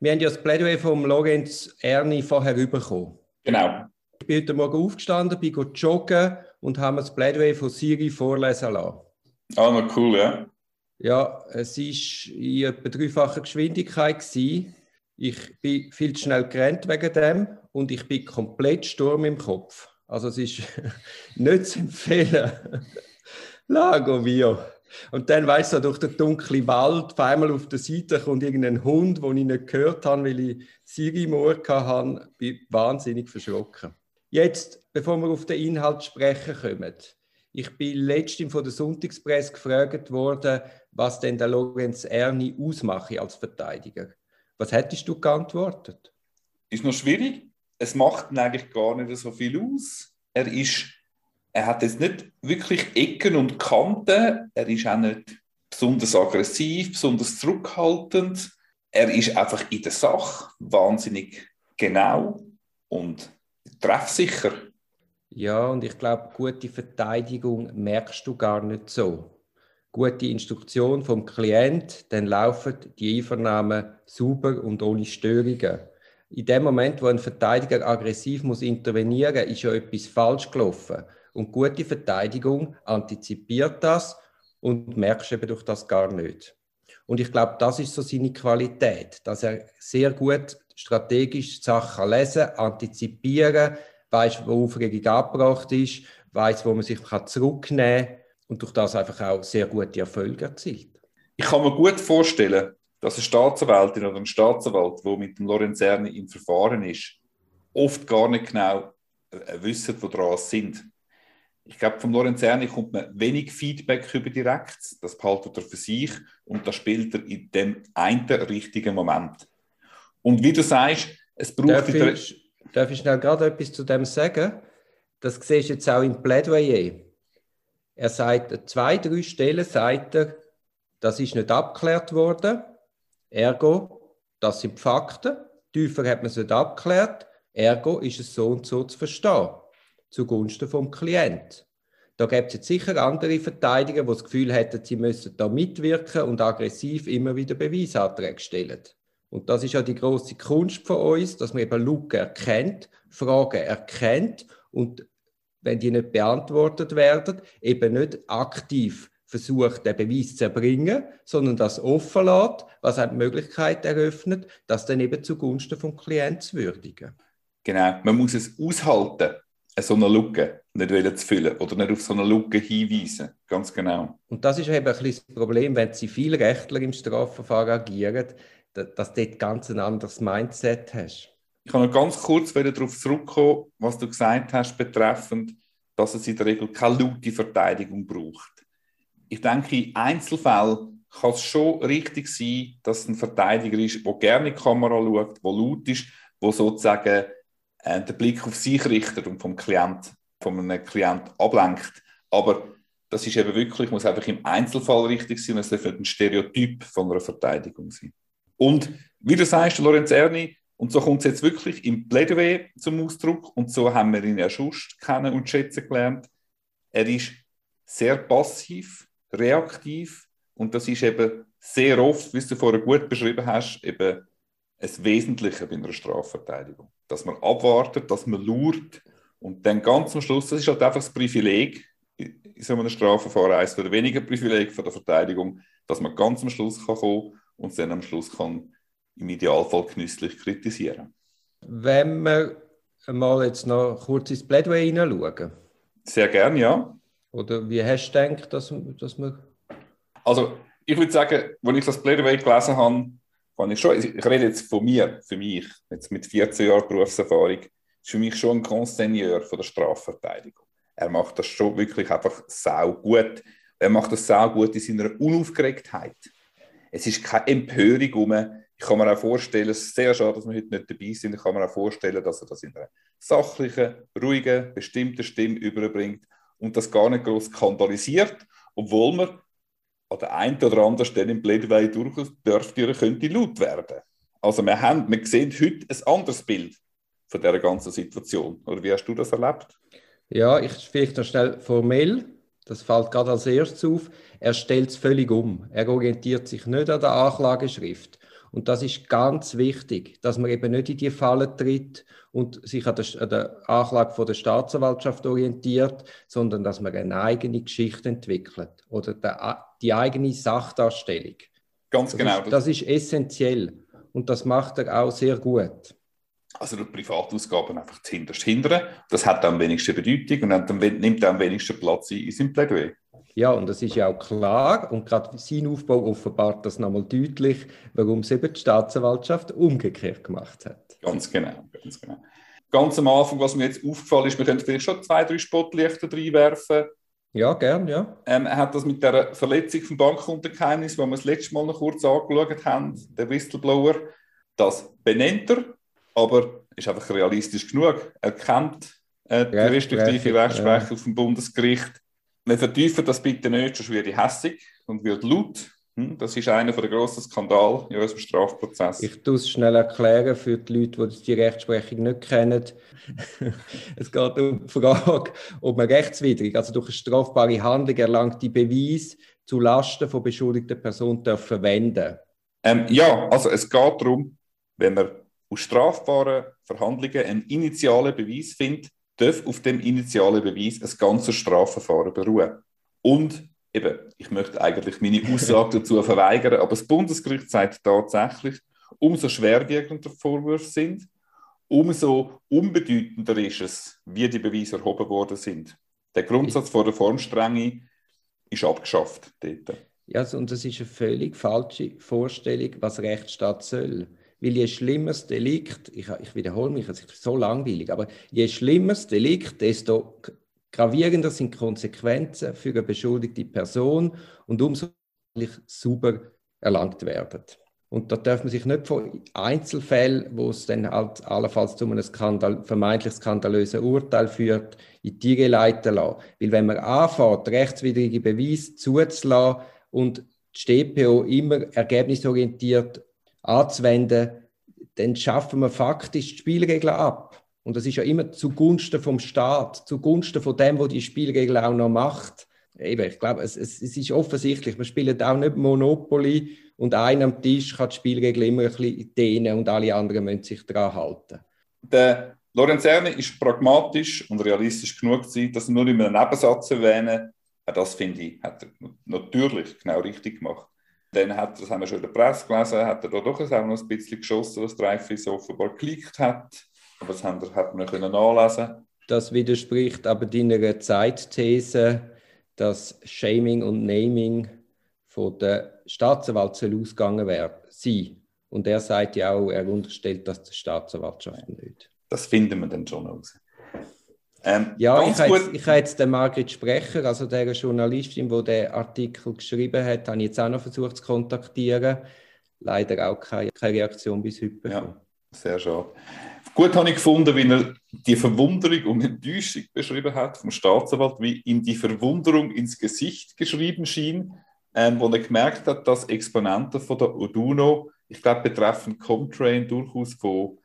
wir haben ja das Plädoyer vom Lorenz Erni vorher bekommen. Genau. Ich bin heute Morgen aufgestanden, bin joggen und habe das Plädoyer von Siri vorlesen lassen. Ah, noch cool, ja. Ja, es war in etwa dreifacher Geschwindigkeit. Gewesen. Ich bin viel zu schnell gerannt wegen dem und ich bin komplett Sturm im Kopf. Also es ist nicht zu empfehlen. Lago Vio. Und dann, weißt du, durch den dunklen Wald, auf einmal auf der Seite kommt irgendein Hund, den ich nicht gehört habe, weil ich Siri Moor hatte, bin wahnsinnig verschrocken. Jetzt, bevor wir auf den Inhalt sprechen kommen, ich bin letztens von der Sonntagspresse gefragt worden, was denn der Lorenz Erni ausmache als Verteidiger. Was hättest du geantwortet? Ist noch schwierig. Es macht eigentlich gar nicht so viel aus. Er ist, er hat jetzt nicht wirklich Ecken und Kanten. Er ist auch nicht besonders aggressiv, besonders zurückhaltend. Er ist einfach in der Sache wahnsinnig genau und treffsicher. Ja, und ich glaube, gute Verteidigung merkst du gar nicht so. Gute Instruktion vom Klient, dann laufen die Einvernahmen super und ohne Störungen. In dem Moment, wo ein Verteidiger aggressiv muss intervenieren, ist ja etwas falsch gelaufen. Und gute Verteidigung antizipiert das und merkst eben durch das gar nicht. Und ich glaube, das ist so seine Qualität, dass er sehr gut strategisch Sachen lesen, antizipieren, weiß, wo Aufregung abgebracht ist, weiß, wo man sich zurücknehmen kann und durch das einfach auch sehr gute Erfolge erzielt. Ich kann mir gut vorstellen, dass eine Staatsanwältin oder ein Staatsanwalt, der mit dem Lorenzerni im Verfahren ist, oft gar nicht genau äh, wissen, woran sie sind. Ich glaube, vom Lorenzerni kommt man wenig Feedback über direkt. Das behaltet er für sich und das spielt er in dem einen richtigen Moment. Und wie du sagst, es braucht darf ich, darf ich schnell gerade etwas zu dem sagen? Das siehst du jetzt auch im Plädoyer. Er sagt, zwei, drei Stellen sagt er, das ist nicht abgeklärt worden. Ergo, das sind Fakten. Tiefer hat man es nicht abgeklärt. Ergo ist es so und so zu verstehen. Zugunsten vom Klient. Da gibt es jetzt sicher andere Verteidiger, die das Gefühl hätten, sie müssen da mitwirken und aggressiv immer wieder Beweisanträge stellen. Und das ist ja die große Kunst von uns, dass man eben Lücken erkennt, Fragen erkennt und wenn die nicht beantwortet werden, eben nicht aktiv versucht, den Beweis zu erbringen, sondern das offen lässt, was eine Möglichkeit eröffnet, das dann eben zugunsten vom Klienten zu würdigen. Genau, man muss es aushalten, so eine Lücke nicht zu füllen oder nicht auf so eine Lücke hinweisen. Ganz genau. Und das ist eben ein bisschen das Problem, wenn Zivilrechtler im Strafverfahren agieren, dass du dort ganz ein anderes Mindset hast. Ich kann noch ganz kurz wieder darauf zurückkommen, was du gesagt hast, betreffend, dass es in der Regel keine laute Verteidigung braucht. Ich denke, in Einzelfällen kann es schon richtig sein, dass ein Verteidiger ist, der gerne in die Kamera schaut, der laut ist, der sozusagen äh, den Blick auf sich richtet und vom Klient, von einem Klient ablenkt. Aber das ist eben wirklich, muss einfach im Einzelfall richtig sein und es darf ein Stereotyp von einer Verteidigung sein. Und wie du sagst, Lorenz Erni, und so kommt es jetzt wirklich im Plädoyer zum Ausdruck und so haben wir ihn ja schon kennen und schätzen gelernt. Er ist sehr passiv, reaktiv und das ist eben sehr oft, wie du vorher gut beschrieben hast, eben ein Wesentliche bei einer Strafverteidigung. Dass man abwartet, dass man lurt und dann ganz am Schluss, das ist halt einfach das Privileg in so einem Strafverfahren, eines der wenigen Privileg von der Verteidigung, dass man ganz am Schluss kann kommen und dann am Schluss kann im Idealfall genüsslich kritisieren. Wenn wir mal jetzt noch kurz ins Plädoyer hineinschauen. Sehr gerne, ja. Oder wie hast du gedacht, dass, dass wir... Also, ich würde sagen, als ich das Plädoyer gelesen habe, fand ich schon, ich rede jetzt von mir, für mich, jetzt mit 14 Jahren Berufserfahrung, ist für mich schon ein Grand Seigneur von der Strafverteidigung. Er macht das schon wirklich einfach sau gut. Er macht das sau gut in seiner Unaufgeregtheit. Es ist keine Empörung um. Ich kann mir auch vorstellen, es ist sehr schade, dass wir heute nicht dabei sind. Ich kann mir auch vorstellen, dass er das in einer sachlichen, ruhigen, bestimmten Stimme überbringt und das gar nicht groß skandalisiert, obwohl man an der einen oder anderen Stelle im Plädoyer durchaus dürfte könnte laut werden. Also wir, haben, wir sehen heute ein anderes Bild von dieser ganzen Situation. Oder wie hast du das erlebt? Ja, ich vielleicht noch schnell formell. Das fällt gerade als erstes auf. Er stellt es völlig um. Er orientiert sich nicht an der Anklageschrift. Und das ist ganz wichtig, dass man eben nicht in die Falle tritt und sich an der, an der Anklage von der Staatsanwaltschaft orientiert, sondern dass man eine eigene Geschichte entwickelt oder der, die eigene Sachdarstellung. Ganz das genau. Ist, das ist essentiell und das macht er auch sehr gut. Also durch Privatausgaben einfach zuhinterst hindern. Das hat am wenigsten Bedeutung und dann nimmt am wenigsten Platz in seinem Plädoyer. Ja, und das ist ja auch klar und gerade sein Aufbau offenbart das nochmal deutlich, warum es eben die Staatsanwaltschaft umgekehrt gemacht hat. Ganz genau, ganz genau. Ganz am Anfang, was mir jetzt aufgefallen ist, wir können vielleicht schon zwei, drei Spotlichter reinwerfen. Ja, gern, ja. Ähm, er hat das mit der Verletzung vom Bankkundengeheimnis, wo wir das letzte Mal noch kurz angeschaut haben, der Whistleblower, das benennt er, aber ist einfach realistisch genug. Er kennt äh, die restriktive Rechtsprechung ja. vom Bundesgericht wir vertiefen das bitte nicht, sonst werde ich hässig und wird laut. Hm, das ist einer der grossen Skandale in unserem Strafprozess. Ich tue es schnell erklären für die Leute, die die Rechtsprechung nicht kennen. es geht um die Frage, ob man rechtswidrig, also durch eine strafbare Handlung erlangte Beweis zu Lasten von beschuldigter Person darf verwenden ähm, Ja, also es geht darum, wenn man aus strafbaren Verhandlungen einen initialen Beweis findet, darf auf dem initialen Beweis ein ganzes Strafverfahren beruhen. Und eben, ich möchte eigentlich meine Aussage dazu verweigern, aber das Bundesgericht sagt tatsächlich, umso schwerwiegender Vorwürfe sind, umso unbedeutender ist es, wie die Beweise erhoben worden sind. Der Grundsatz von der Formstrenge ist abgeschafft dort. Ja, und das ist eine völlig falsche Vorstellung, was Rechtsstaat soll. Weil je schlimmer das Delikt, ich, ich wiederhole mich, es ist so langweilig, aber je schlimmer das Delikt, desto gravierender sind Konsequenzen für eine beschuldigte Person und umso sauber erlangt werden. Und da darf man sich nicht von Einzelfällen, wo es dann halt allenfalls zu einem Skandal, vermeintlich skandalösen Urteil führt, in die Tiere leiten lassen. Weil wenn man anfängt, rechtswidrige Beweise zuzulassen und die StPO immer ergebnisorientiert anzuwenden, dann schaffen wir faktisch die Spielregeln ab. Und das ist ja immer zugunsten vom Staat, zugunsten von dem, wo die Spielregeln auch noch macht. Eben, ich glaube, es, es, es, ist offensichtlich, wir spielen auch nicht Monopoly und einer am Tisch kann die Spielregeln immer ein bisschen dehnen und alle anderen müssen sich daran halten. Der Lorenzerne ist pragmatisch und realistisch genug gewesen, dass er nur in einem Nebensatz erwähnen. Das finde ich, hat er natürlich genau richtig gemacht. Dann hat, das haben wir schon in der Presse gelesen, hat er da doch auch noch ein bisschen geschossen, was Dreyfus offenbar geklickt hat. Aber das hat, hat man können nachlesen. Das widerspricht aber deiner Zeitthese, dass Shaming und Naming von der Staatsanwalt soll ausgegangen sein. Und er sagt ja auch, er unterstellt das der Staatsanwaltschaft nicht. Das finden wir dann schon raus. Ähm, ja, ich habe, jetzt, ich habe jetzt den Margret Sprecher, also der Journalistin, die den Artikel geschrieben hat, habe ich jetzt auch noch versucht zu kontaktieren. Leider auch keine, keine Reaktion bis heute. Ja, sehr schade. Gut habe ich gefunden, wie er die Verwunderung und Enttäuschung beschrieben hat vom Staatsanwalt, wie ihm die Verwunderung ins Gesicht geschrieben schien, ähm, wo er gemerkt hat, dass Exponenten von der Oduno, ich glaube betreffend Comtrain, durchaus von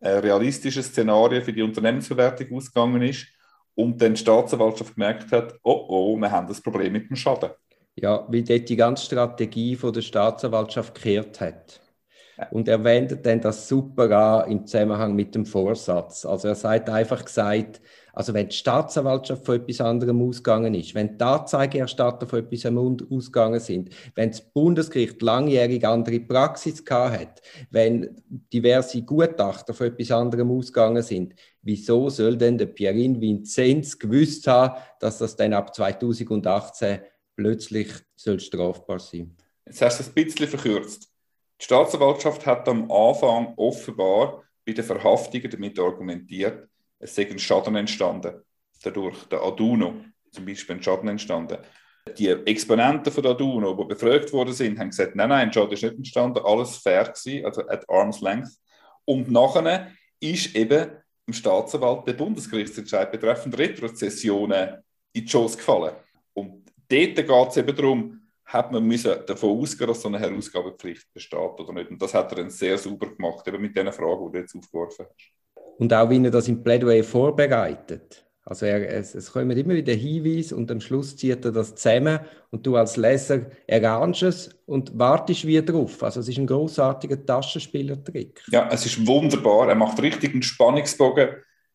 realistische Szenarien für die Unternehmensverwertung ausgegangen ist und dann die Staatsanwaltschaft gemerkt hat, oh oh, wir haben das Problem mit dem Schaden. Ja, wie dort die ganze Strategie von der Staatsanwaltschaft gekehrt hat. Und er wendet dann das super an im Zusammenhang mit dem Vorsatz. Also er sagt einfach gesagt, also wenn die Staatsanwaltschaft von etwas anderem ausgegangen ist, wenn die Anzeigerstatter von etwas ausgegangen sind, wenn das Bundesgericht langjährig andere Praxis gehabt hat, wenn diverse Gutachter von etwas anderem ausgegangen sind, wieso soll denn der Pierin Vinzenz gewusst haben, dass das dann ab 2018 plötzlich soll strafbar sein Jetzt hast du es ein bisschen verkürzt. Die Staatsanwaltschaft hat am Anfang offenbar bei den Verhaftungen damit argumentiert, es sei ein Schaden entstanden. Dadurch der Aduno zum Beispiel ein Schaden entstanden. Die Exponenten von der Aduno, die befragt worden sind, haben gesagt, nein, nein, ein Schaden ist nicht entstanden, alles fair gewesen, also at arm's length. Und nachher ist eben im Staatsanwalt der Bundesgerichtsentscheid betreffend Retrozessionen in die Schoß gefallen. Und dort geht es eben darum, hat man müssen davon ausgehen, dass so eine Herausgabepflicht besteht oder nicht. Und das hat er dann sehr sauber gemacht, eben mit den Fragen, die du jetzt aufgeworfen hast und auch wie er das im Plädoyer vorbereitet. Also er, es, es kommen immer wieder Hinweise und am Schluss zieht er das zusammen und du als Leser erahnst es und wartest wieder drauf. Also es ist ein großartiger Taschenspielertrick. Ja, es ist wunderbar. Er macht richtig einen Spannungsbogen.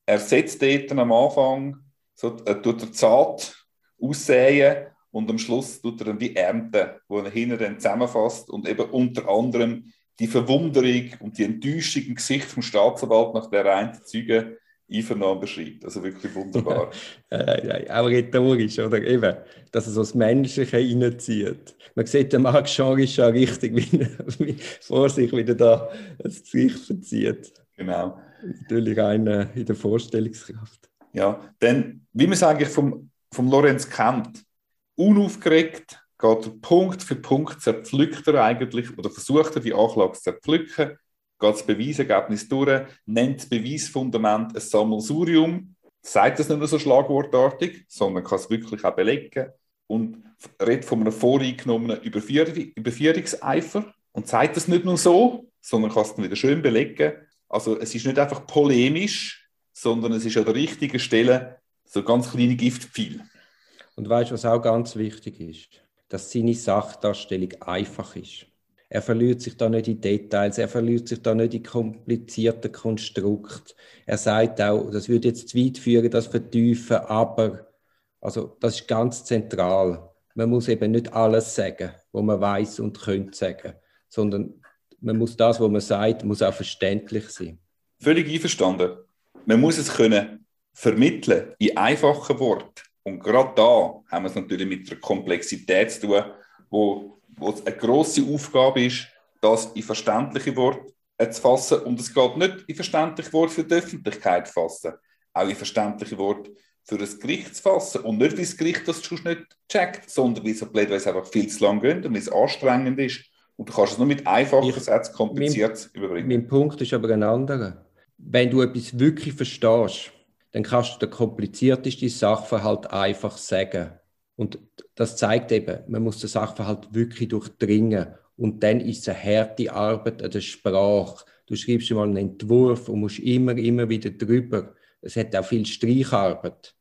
Er setzt dort am Anfang, so, er tut er zart aussehen und am Schluss tut er dann die Ernte, wo er hinten dann zusammenfasst und eben unter anderem die Verwunderung und die Enttäuschung im Gesicht vom Staatsanwalt nach der einen Zeuge Einvernahmen beschreibt. Also wirklich wunderbar. äh, auch rhetorisch, oder? Eben, dass er so das Menschliche reinzieht. Man sieht, der Marc Jean ist schon richtig, wie, vor sich wieder da das Gesicht verzieht. Genau. Natürlich einer in der Vorstellungskraft. Ja, denn wie man es eigentlich vom, vom Lorenz kennt, unaufgeregt geht Punkt für Punkt, zerpflückt er eigentlich oder versucht er die Anklage zu zerpflücken geht das Beweisergebnis durch, nennt das Beweisfundament ein Sammelsurium, sagt das nicht nur so schlagwortartig, sondern kann es wirklich auch belegen und redet von einem voreingenommenen Überführungseifer und sagt das nicht nur so, sondern kann es dann wieder schön belegen. Also es ist nicht einfach polemisch, sondern es ist an der richtigen Stelle so ganz kleine Giftpfeil. Und weißt du, was auch ganz wichtig ist? Dass seine Sachdarstellung einfach ist. Er verliert sich da nicht in Details, er verliert sich da nicht in komplizierten Konstrukt. Er sagt auch, das würde jetzt zu weit führen, das vertiefen, aber also das ist ganz zentral. Man muss eben nicht alles sagen, was man weiß und könnte sagen, sondern man muss das, was man sagt, muss auch verständlich sein. Völlig einverstanden. Man muss es können vermitteln in einfachen Worten. Und gerade da haben wir es natürlich mit einer Komplexität zu tun, wo wo es eine grosse Aufgabe ist, das in verständliche Worte zu fassen. Und es geht nicht in verständliche Worte für die Öffentlichkeit zu fassen, auch in verständliche Worte für ein Gericht zu fassen. Und nicht, weil das Gericht das schon nicht checkt, sondern weil es einfach viel zu lang geht und weil es anstrengend ist. Und du kannst es nur mit einfachen ich, Sätzen kompliziert mein, überbringen. Mein Punkt ist aber ein anderer. Wenn du etwas wirklich verstehst, dann kannst du den kompliziertesten Sachverhalt einfach sagen. Und das zeigt eben, man muss den Sachverhalt wirklich durchdringen. Und dann ist es eine harte Arbeit an der Sprache. Du schreibst mal einen Entwurf und musst immer, immer wieder drüber. Es hat auch viel Streicharbeit.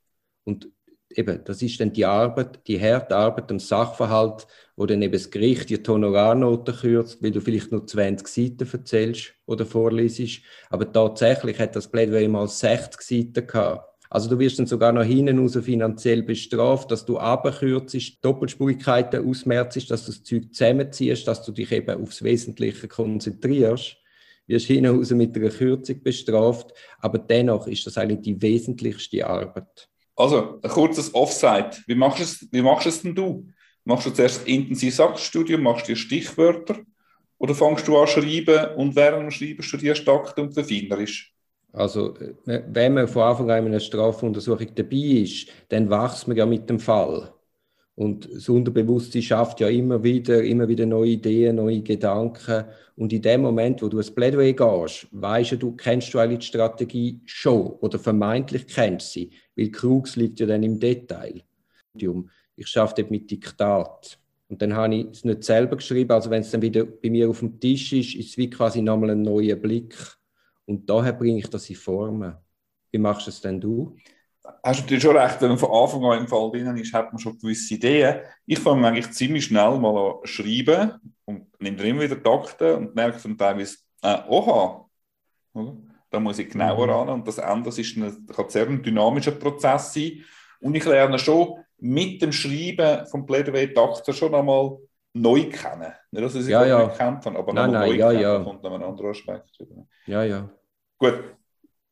Und eben, das ist dann die Arbeit, die harte Arbeit am Sachverhalt, wo dann eben das Gericht die Honorarnote kürzt, weil du vielleicht nur 20 Seiten erzählst oder vorliest. Aber tatsächlich hat das Plädoyer mal 60 Seiten gehabt. Also du wirst dann sogar noch hinten raus finanziell bestraft, dass du abkürzt, Doppelspurigkeiten ausmerzest, dass du das Zeug zusammenziehst, dass du dich eben aufs Wesentliche konzentrierst. Wirst hinten raus mit einer Kürzung bestraft, aber dennoch ist das eigentlich die wesentlichste Arbeit. Also, ein kurzes Offside. Wie machst du es, wie machst es denn du? Machst du zuerst ein intensives Satzstudium, machst dir Stichwörter oder fängst du an schreiben und während dem Schreiben studierst du Akte und verfeinerst? Also, äh, wenn man von Anfang an in einer Strafuntersuchung dabei ist, dann wächst man ja mit dem Fall. Und das Unterbewusstsein schafft ja immer wieder, immer wieder neue Ideen, neue Gedanken. Und in dem Moment, wo du ein Plädoyer gehst, weißt du, kennst du eigentlich die Strategie schon oder vermeintlich kennst sie, weil Krux liegt ja dann im Detail. Ich schaffe mit Diktat. Und dann habe ich es nicht selber geschrieben, also wenn es dann wieder bei mir auf dem Tisch ist, ist es wie quasi nochmal ein neuer Blick und daher bringe ich das in Formen. Wie machst du es denn du? Hast du natürlich schon recht, wenn man von Anfang an im Fall drin ist, hat man schon gewisse Ideen. Ich fange eigentlich ziemlich schnell mal an schreiben und nehme dann immer wieder Takte und merke dann teilweise, äh, oha, da muss ich genauer mhm. ran. Und das Ende das ist ein, kann sehr ein dynamischer Prozess sein. Und ich lerne schon mit dem Schreiben vom Plädoyer Takte schon einmal neu kennen. Nicht, dass ich sie ja, ja. gekannt habe, aber nein, nein, neu ja, kennen, ja. kommt noch ein anderer Aspekt. Ja, ja. Gut.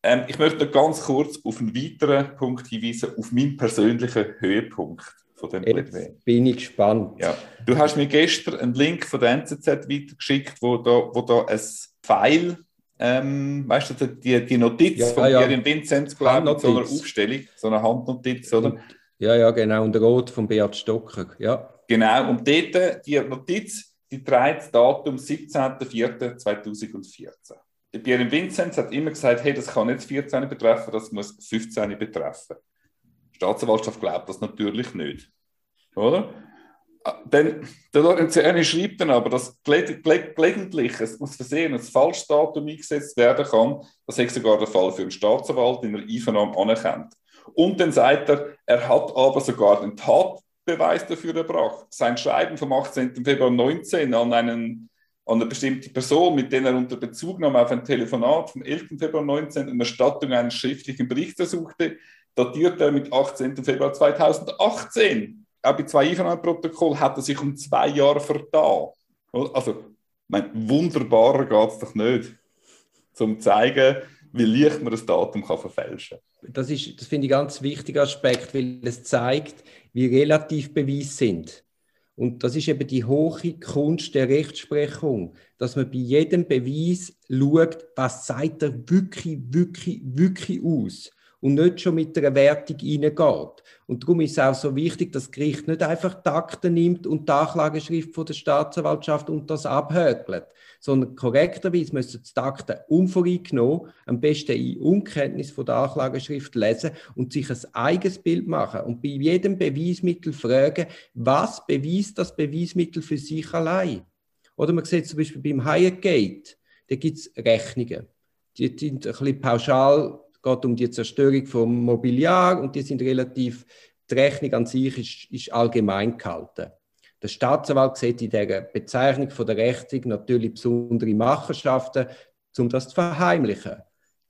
Ähm, ich möchte ganz kurz auf einen weiteren Punkt hinweisen, auf meinen persönlichen Höhepunkt von dem Plädoyer. bin ich gespannt. Ja. Du hast mir gestern einen Link von der NZZ weitergeschickt, wo da, wo da ein Pfeil, ähm, weißt du, die, die Notiz ja, von ja. Irin Vinzenz, glaube ich, so einer Aufstellung, so eine Handnotiz, oder? Ja, ja, genau, und Rot von Beat Stocker, ja. Genau, und dort, die Notiz, die trägt das Datum 17.04.2014. Pierre Vinzenz hat immer gesagt, hey, das kann nicht 14 betreffen, das muss 15 betreffen. Die Staatsanwaltschaft glaubt das natürlich nicht. Oder? Ah, denn der Lorenziani schreibt dann aber, dass gelegentlich es aus Versehen ein falsches Datum eingesetzt werden kann. Das ist sogar der Fall für einen Staatsanwalt in der Einvernahme anerkannt. Und dann sagt er, er hat aber sogar den Tatbeweis dafür erbracht. Sein Schreiben vom 18. Februar 19 an, einen, an eine bestimmte Person, mit der er unter Bezugnahme auf ein Telefonat vom 11. Februar 19 eine Erstattung eines schriftlichen Berichts ersuchte, datiert er mit 18. Februar 2018. Auch bei zwei Einvernahmeprotokoll hat er sich um zwei Jahre vertan. Also, mein, wunderbarer geht es doch nicht, um zu zeigen, wie leicht man das Datum kann verfälschen kann. Das, das finde ich ein ganz wichtiger Aspekt, weil es zeigt, wie relativ Beweise sind. Und das ist eben die hohe Kunst der Rechtsprechung, dass man bei jedem Beweis schaut, was sagt er wirklich, wirklich, wirklich aus und nicht schon mit einer Wertung reingeht. Und darum ist es auch so wichtig, dass das Gericht nicht einfach die Akten nimmt und die Anklageschrift von der Staatsanwaltschaft und das abhökelt, sondern korrekterweise müssen die Akten unvoreingenommen, am besten in Unkenntnis von der Anklageschrift lesen und sich ein eigenes Bild machen und bei jedem Beweismittel fragen, was beweist das Beweismittel für sich allein? Oder man sieht zum Beispiel beim Hyatt Gate, da gibt es Rechnungen. Die sind ein bisschen pauschal geht um die Zerstörung vom Mobiliar und die sind relativ, die Rechnung an sich ist, ist allgemein gehalten. Der Staatsanwalt sieht in der Bezeichnung von der Rechnung natürlich besondere Machenschaften, um das zu verheimlichen.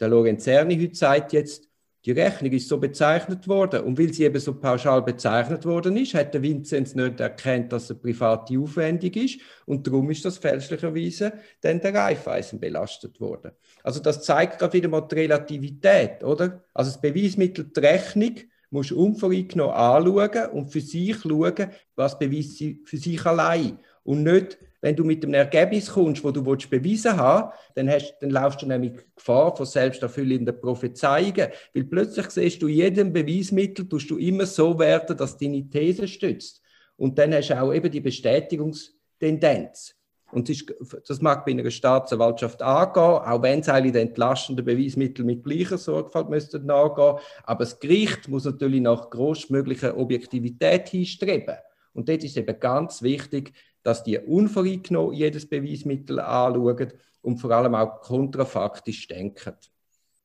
Der Lorenzerni heute sagt jetzt, die Rechnung ist so bezeichnet worden. Und weil sie eben so pauschal bezeichnet worden ist, hat der Vinzenz nicht erkannt, dass es eine private Aufwendung ist. Und darum ist das fälschlicherweise dann der Raiffeisen belastet worden. Also das zeigt gerade wieder mal die Relativität, oder? Also das Beweismittel, die Rechnung, musst du unvoreingenommen anschauen und für sich schauen, was beweist sie für sich allein. Und nicht wenn du mit einem Ergebnis kommst, wo du willst beweisen haben dann, hast, dann laufst du nämlich Gefahr von selbsterfüllenden Prophezeiungen, weil plötzlich siehst du jedem Beweismittel, tust du immer so werten, dass deine These stützt. Und dann hast du auch eben die Bestätigungstendenz. Und das, ist, das mag bei einer Staatsanwaltschaft angehen, auch wenn sie die entlastenden Beweismittel mit gleicher Sorgfalt müssten nachgehen. Aber das Gericht muss natürlich nach größtmöglicher Objektivität hinstreben. Und dort ist eben ganz wichtig, dass die unvoreingenommen jedes Beweismittel anschauen und vor allem auch kontrafaktisch denken.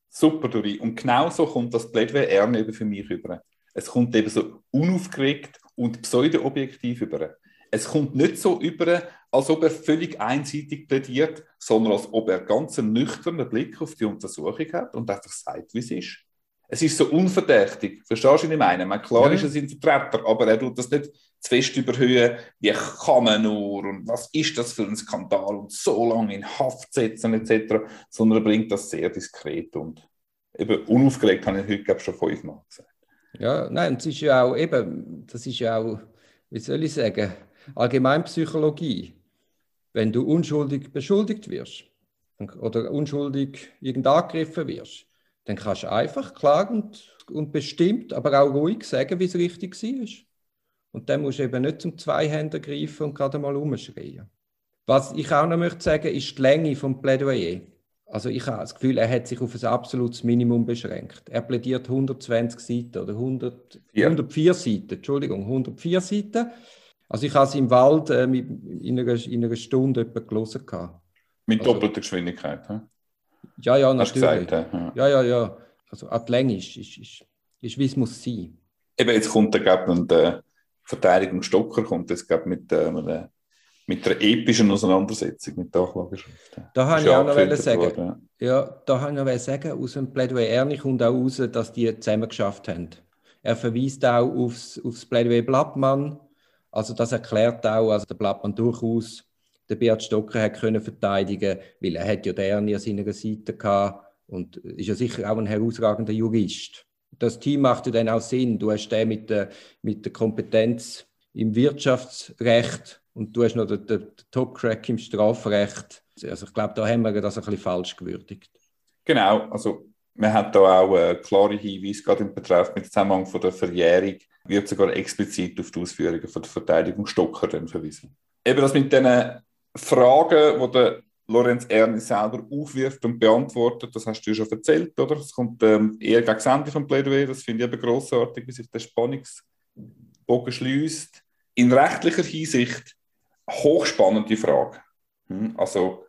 Super, Dori. Und genau so kommt das Plädoyer eben für mich über. Es kommt eben so unaufgeregt und pseudo-objektiv über. Es kommt nicht so über, als ob er völlig einseitig plädiert, sondern als ob er ganz einen nüchternen Blick auf die Untersuchung hat und einfach sagt, wie es ist. Es ist so unverdächtig. Verstehst du, was ich meine? meine klar ja. ist er ein Vertreter, aber er tut das nicht zu fest überhöhen, wie kann man nur und was ist das für ein Skandal und so lange in Haft setzen etc., sondern er bringt das sehr diskret und eben unaufgeregt, habe ich heute glaube ich, schon fünfmal gesagt. Ja, nein, das ist ja auch eben, das ist ja auch, wie soll ich sagen, Allgemeinpsychologie. Wenn du unschuldig beschuldigt wirst oder unschuldig irgend angegriffen wirst, dann kannst du einfach klar und, bestimmt, aber auch ruhig sagen, wie es richtig war. Und dann musst du eben nicht zum Zweihänder greifen und gerade mal umschreien. Was ich auch noch möchte sagen, ist die Länge des Plädoyer. Also ich habe das Gefühl, er hat sich auf ein absolutes Minimum beschränkt. Er plädiert 120 Seiten oder 100, ja. 104 Seiten, Entschuldigung, 104 Seiten. Also ich habe es im Wald äh, in, einer, in einer Stunde etwa gelesen. Mit also, doppelter Geschwindigkeit, he? Ja, ja, natürlich. Gesagt, ja. ja, ja, ja. Also die Länge ist, ist, ist, ist, wie es muss sein. Eben, jetzt kommt der, glaub, der Verteidigung Stocker kommt jetzt, glaub, mit, äh, mit, mit einer epischen Auseinandersetzung mit der Anklageschrift. Da habe ich auch noch sagen. Worden, ja. ja, da habe ich noch sagen, aus dem Plädoyer kommt auch raus, dass die zusammen geschafft haben. Er verweist auch aufs, aufs Plädoyer Blattmann. Also das erklärt auch, also der Blattmann durchaus der Beat Stocker hat können verteidigen, weil er hat ja den Ernie an seiner Seite gehabt und ist ja sicher auch ein herausragender Jurist. Das Team macht ja dann auch Sinn. Du hast den mit der, mit der Kompetenz im Wirtschaftsrecht und du hast noch den, den, den Top-Crack im Strafrecht. Also ich glaube, da haben wir das ein bisschen falsch gewürdigt. Genau, also man hat da auch äh, klare Hinweise, gerade im Betreff mit dem Zusammenhang von der Verjährung, wird sogar explizit auf die Ausführungen von der Verteidigung Stocker dann verwiesen. Eben das mit diesen Fragen, die der Lorenz Erni selber aufwirft und beantwortet, das hast du ja schon erzählt, oder? Es kommt ähm, eher gegen Ende vom Plädoyer, das finde ich eben grossartig, wie sich der Spannungsbogen schließt. In rechtlicher Hinsicht hochspannende Frage. Hm? Also,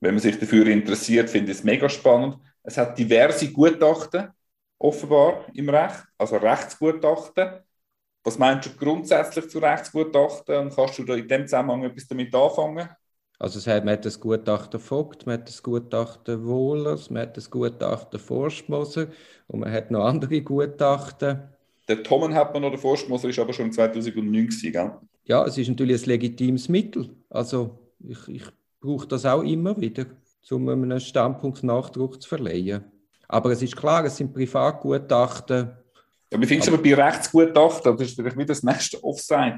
wenn man sich dafür interessiert, finde ich es mega spannend. Es hat diverse Gutachten offenbar im Recht, also Rechtsgutachten. Was meinst du grundsätzlich zu Rechtsgutachten und kannst du da in dem Zusammenhang etwas damit anfangen? Also es hat, man hat das Gutachten Vogt, man hat das Gutachten Wohlers, man hat das Gutachten Forstmoser und man hat noch andere Gutachten. Der Tommen hat man noch, der Forstmoser ist aber schon 2009 gewesen, gell? Ja, es ist natürlich ein legitimes Mittel. Also ich, ich brauche das auch immer wieder, um einem Standpunkt Nachdruck zu verleihen. Aber es ist klar, es sind Privatgutachten. Ja, wie findest du aber bei Rechtsgutachten, das ist vielleicht wieder das nächste Offside,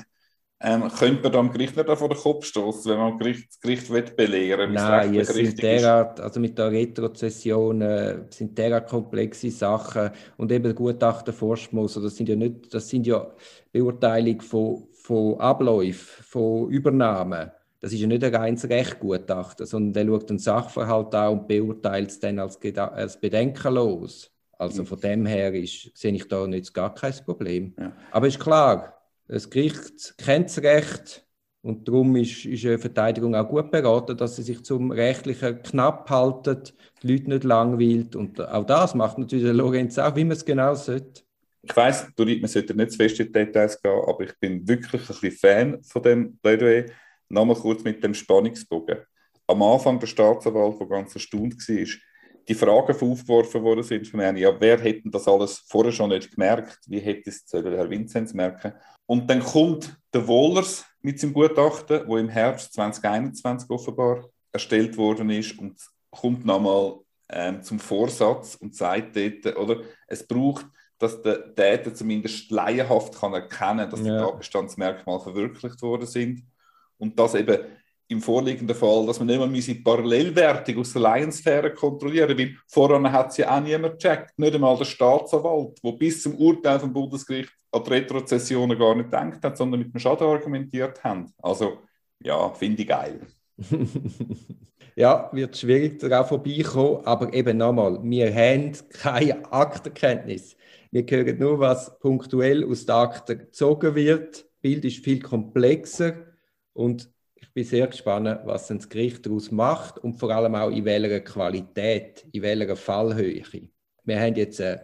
ähm, könnte man da am Gericht nicht vor den Kopf stoßen, wenn man Gericht, das Gericht will belehren Nein, es sind derart, also mit der Retrozession äh, sind derart komplexe Sachen und eben Gutachten Forschmus, das sind ja nicht, das sind ja Beurteilungen von, von Abläufen, von Übernahmen. Das ist ja nicht ein reines Rechtgutachten, sondern der schaut den Sachverhalt an und beurteilt es dann als, als bedenkenlos. Also von dem her ist, sehe ich da nicht gar kein Problem. Ja. Aber ist klar, das Gericht kennt das Recht und darum ist, ist eine Verteidigung auch gut beraten, dass sie sich zum Rechtlichen knapp halten, die Leute nicht langweilt. Und auch das macht natürlich der Lorenz auch, wie man es genau sollte. Ich weiss, du man sollte nicht zu fest in die Details gehen, aber ich bin wirklich ein bisschen Fan von dem Plädoyer. Nochmal kurz mit dem Spannungsbogen. Am Anfang der Staatsanwalt, der ganz erstaunt war, die Fragen aufgeworfen worden sind von mir, ja, wer hätte das alles vorher schon nicht gemerkt? Wie hätte es Herr Vinzenz merken? Und dann kommt der Wohlers mit seinem Gutachten, wo im Herbst 2021 offenbar erstellt worden ist und kommt nochmal ähm, zum Vorsatz und sagt dort, oder es braucht, dass der Täter zumindest laienhaft kann erkennen, dass ja. die Tatbestandsmerkmale verwirklicht worden sind und dass eben im vorliegenden Fall, dass man nicht mal die Parallelwertung aus der Laiensphäre kontrollieren weil voran hat es ja auch niemand gecheckt, nicht einmal der Staatsanwalt, der bis zum Urteil vom Bundesgericht an die Retrozessionen gar nicht gedacht hat, sondern mit dem Schaden argumentiert haben. Also, ja, finde ich geil. ja, wird schwierig darauf vorbeikommen, aber eben nochmal, wir haben keine Aktenkenntnis. Wir hören nur, was punktuell aus der Akte gezogen wird. Das Bild ist viel komplexer und ich bin sehr gespannt, was das Gericht daraus macht und vor allem auch in welcher Qualität, in welcher Fallhöhe. Wir haben jetzt ein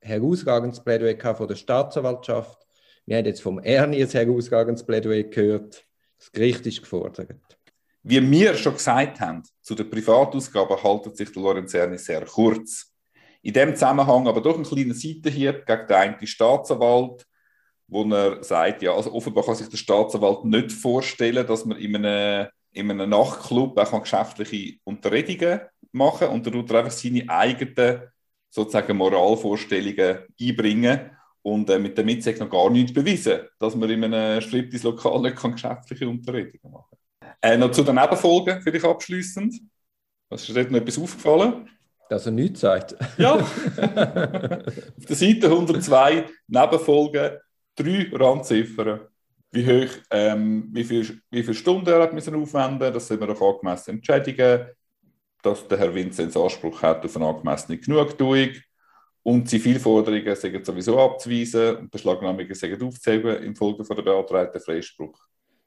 herausragendes Plädoyer von der Staatsanwaltschaft. Wir haben jetzt vom Ernie ein herausragendes Plädoyer gehört. Das Gericht ist gefordert. Wie wir schon gesagt haben, zu der Privatausgabe haltet sich der Lorenz Erni sehr kurz. In dem Zusammenhang aber doch ein kleiner Seitenhieb gegen den einen Staatsanwalt, wo er sagt, ja, also offenbar kann sich der Staatsanwalt nicht vorstellen, dass man in einem, in einem Nachtclub auch geschäftliche Unterredungen machen kann und er tut einfach seine eigenen sozusagen Moralvorstellungen einbringen und äh, mit damit sagt noch gar nichts bewiesen, dass man in einem Striptease-Lokal nicht kann geschäftliche Unterredungen machen kann. Äh, noch zu den Nebenfolgen für dich abschließend. Was ist dir noch etwas aufgefallen? Dass er nichts sagt. Ja. Auf der Seite 102 Nebenfolgen drei Randziffern. Wie hoch, ähm, wie viele wie viel Stunden er hat müssen aufwenden, das sind wir doch angemessen entschädigen, dass der Herr Vinzenz Anspruch hat auf eine angemessene Genugtuung und Zivilforderungen sind sowieso abzuweisen und Beschlagnahmungen sind aufzuheben infolge von der beantragten Freispruch.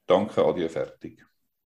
Danke, adieu, fertig.